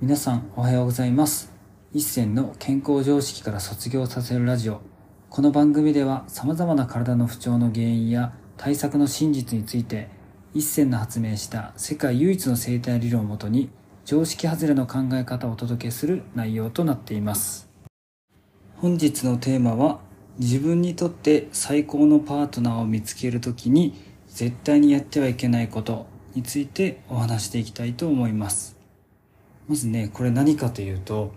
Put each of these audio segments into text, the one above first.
皆さんおはようございます。一銭の健康常識から卒業させるラジオ。この番組では様々な体の不調の原因や対策の真実について一銭の発明した世界唯一の生態理論をもとに常識外れの考え方をお届けする内容となっています。本日のテーマは自分にとって最高のパートナーを見つけるときに絶対にやってはいけないことについてお話していきたいと思います。まずね、これ何かというと、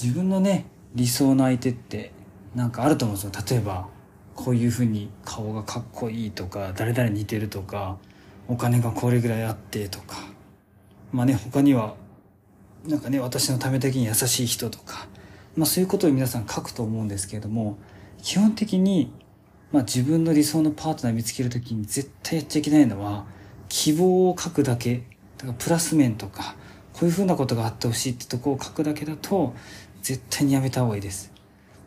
自分のね、理想の相手ってなんかあると思うんですよ。例えば、こういう風に顔がかっこいいとか、誰々似てるとか、お金がこれぐらいあってとか。まあね、他には、なんかね、私のためだけに優しい人とか、まあそういうことを皆さん書くと思うんですけれども、基本的に、まあ自分の理想のパートナー見つけるときに絶対やっちゃいけないのは、希望を書くだけだからプラス面とかこういうふうなことがあってほしいってとこを書くだけだと絶対にやめた方がいいです。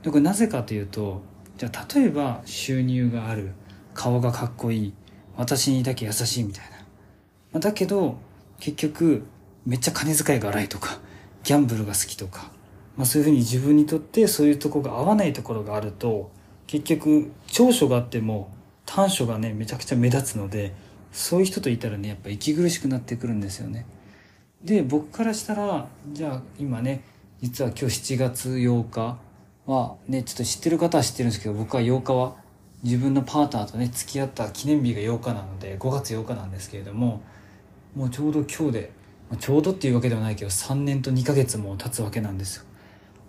でこれなぜかというとじゃあ例えば収入がある顔がかっこいい私にだけ優しいみたいな、ま、だけど結局めっちゃ金遣いが荒いとかギャンブルが好きとか、まあ、そういうふうに自分にとってそういうとこが合わないところがあると結局長所があっても短所がねめちゃくちゃ目立つのでそういう人といたらねやっぱ息苦しくなってくるんですよね。で僕からしたらじゃあ今ね実は今日7月8日はねちょっと知ってる方は知ってるんですけど僕は8日は自分のパートナーとね付き合った記念日が8日なので5月8日なんですけれどももうちょうど今日でちょうどっていうわけではないけど3年と2ヶ月も経つわけなんですよ。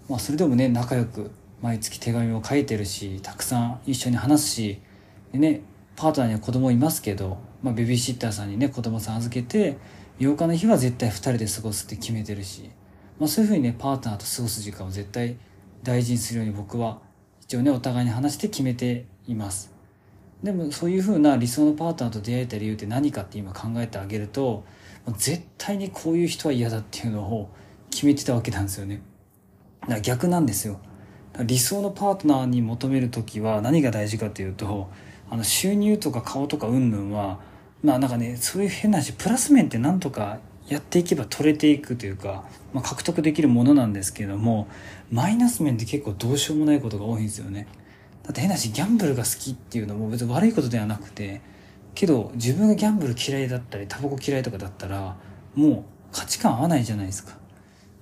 まあそれでもね仲良く毎月手紙を書いてるしたくさん一緒に話すしでねパートナーには子供いますけどまあ、ベビーシッターさんにね子供さん預けて8日の日は絶対2人で過ごすって決めてるし、まあ、そういうふうにねパートナーと過ごす時間を絶対大事にするように僕は一応ねお互いに話して決めています。でもそういうふうな理想のパートナーと出会えた理由って何かって今考えてあげると絶対にこういう人は嫌だっていうのを決めてたわけなんですよね。だから逆なんですよ。理想のパートナーに求める時は何が大事かというとあの収入とか顔とか云々はまあなんかねそういう変な話プラス面ってなんとかやっていけば取れていくというか、まあ、獲得できるものなんですけれどもマイナス面って結構どうしようもないことが多いんですよね。だって変な話ギャンブルが好きっていうのも別に悪いことではなくてけど自分がギャンブル嫌いだったりタバコ嫌いとかだったらもう価値観合わないじゃないですか。っ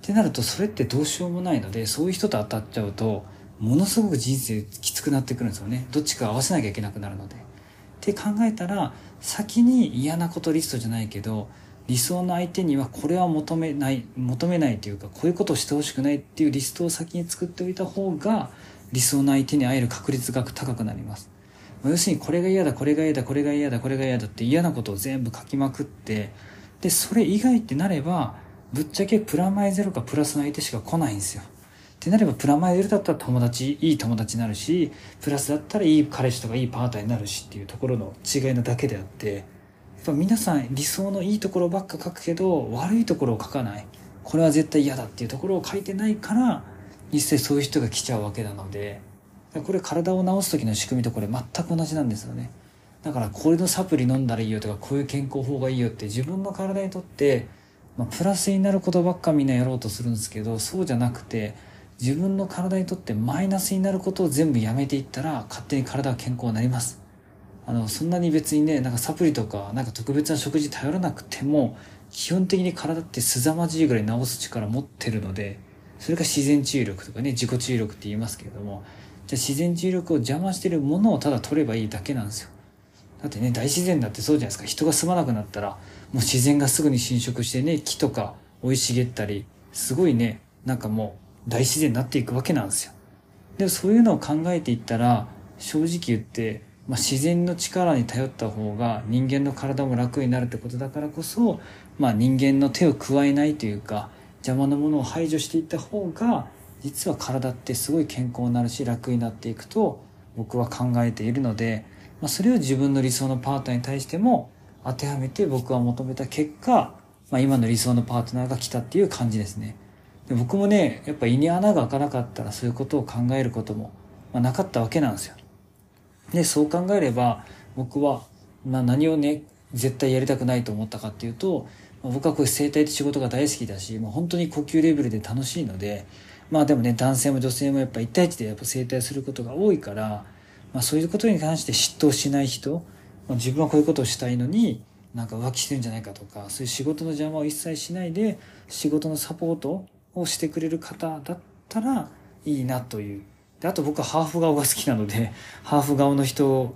てなるとそれってどうしようもないのでそういう人と当たっちゃうとものすごく人生きつくなってくるんですよね。どっちか合わせなきゃいけなくなるので。って考えたら先に嫌なことリストじゃないけど理想の相手にはこれは求めない求めないというかこういうことをしてほしくないっていうリストを先に作っておいた方が理想の相手に会える確率が高くなります。要するにこれが嫌だこれが嫌だこれが嫌だこれが嫌だって嫌なことを全部書きまくってでそれ以外ってなればぶっちゃけプラマイゼロかプラスの相手しか来ないんですよ。ってなればプラマイゼロだったら友達いい友達になるしプラスだったらいい彼氏とかいいパートナーになるしっていうところの違いなだけであってやっぱ皆さん理想のいいところばっか書くけど悪いところを書かない。これは絶対嫌だっていうところを書いてないから実際そういう人が来ちゃうわけなのでこれ体を治す時の仕組みとこれ全く同じなんですよね。だからこれのサプリ飲んだらいいよとかこういう健康法がいいよって自分の体にとって、まあ、プラスになることばっかみんなやろうとするんですけどそうじゃなくて自分の体にとってマイナスになることを全部やめていったら勝手に体は健康になります。あのそんなに別にねなんかサプリとかなんか特別な食事頼らなくても基本的に体って凄まじいぐらい治す力持ってるのでそれが自然治癒力とかね自己治癒力って言いますけれどもじゃあ自然治癒力を邪魔してるものをただ取ればいいだけなんですよ。だってね大自然だってそうじゃないですか。人が住まなくなったらもう自然がすぐに侵食してね木とか生い茂ったりすごいねなんかもう大自然になっていくわけなんですよ。でそういうのを考えていったら正直言って、まあ、自然の力に頼った方が人間の体も楽になるってことだからこそ、まあ、人間の手を加えないというか邪魔なものを排除していった方が実は体ってすごい健康になるし楽になっていくと僕は考えているので、まあ、それを自分の理想のパートナーに対しても当てはめて僕は求めた結果、まあ、今の理想のパートナーが来たっていう感じですね。で僕もねやっぱ胃に穴が開かなかったらそういうことを考えることも、まあ、なかったわけなんですよ。でそう考えれば僕は、まあ、何をね絶対やりたくないと思ったかっていうと、まあ、僕はこういう生態って仕事が大好きだしもう本当に呼吸レベルで楽しいのでまあでもね男性も女性もやっぱ1対1でやっぱ生態することが多いから、まあ、そういうことに関して嫉妬しない人、まあ、自分はこういうことをしたいのになんか浮気してるんじゃないかとかそういう仕事の邪魔を一切しないで仕事のサポートをしてくれる方だったらいいなという。であと僕はハーフ顔が好きなので ハーフ顔の人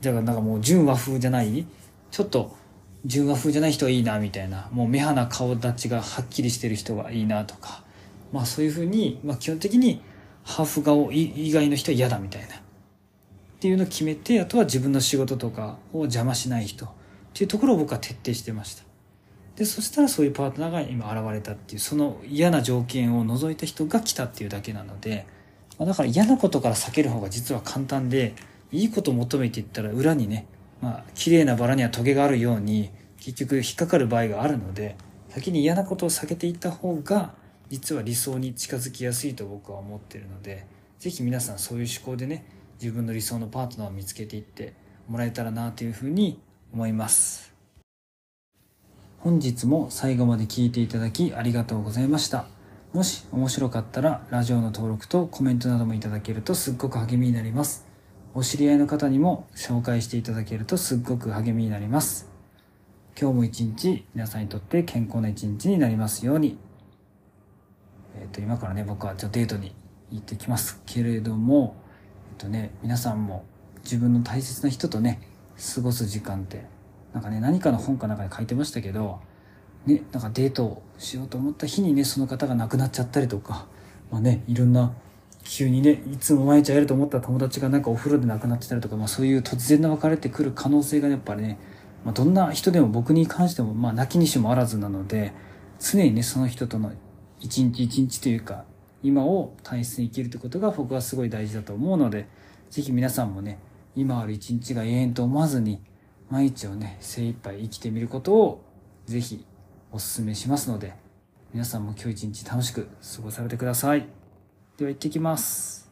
じゃあなんかもう純和風じゃないちょっと純和風じゃない人がいいなみたいなもう目鼻顔立ちがはっきりしてる人がいいなとかまあそういうふうに、まあ、基本的にハーフ顔以外の人は嫌だみたいな。っていうのを決めてあとは自分の仕事とかを邪魔しない人っていうところを僕は徹底してました。でそしたらそういうパートナーが今現れたっていうその嫌な条件を除いた人が来たっていうだけなので、だから嫌なことから避ける方が実は簡単でいいことを求めていったら裏にねまあ綺麗なバラにはトゲがあるように結局引っかかる場合があるので先に嫌なことを避けていった方が実は理想に近づきやすいと僕は思ってるので是非皆さんそういう思考でね自分の理想のパートナーを見つけていってもらえたらなというふうに思います。本日も最後まで聞いていただきありがとうございました。もし面白かったらラジオの登録とコメントなどもいただけるとすっごく励みになります。お知り合いの方にも紹介していただけるとすっごく励みになります。今日も一日皆さんにとって健康な一日になりますように。えっ、と今からね僕はちょっとデートに行ってきますけれどもえっ、とね皆さんも自分の大切な人とね過ごす時間ってなんかね何かの本かなんかで書いてましたけどねなんかデートをしようと思った日にねその方が亡くなっちゃったりとかまあねいろんな急にねいつも毎日会えると思った友達がなんかお風呂で亡くなってたりとか、まあ、そういう突然の別れてくる可能性がやっぱりね、まあ、どんな人でも僕に関してもまあ泣きにしもあらずなので常にねその人との一日一日というか今を大切に生きるということが僕はすごい大事だと思うので是非皆さんもね今ある一日が永遠と思わずに毎日をね精一杯生きてみることをぜひお勧めしますので皆さんも今日一日楽しく過ごされてください。では行ってきます。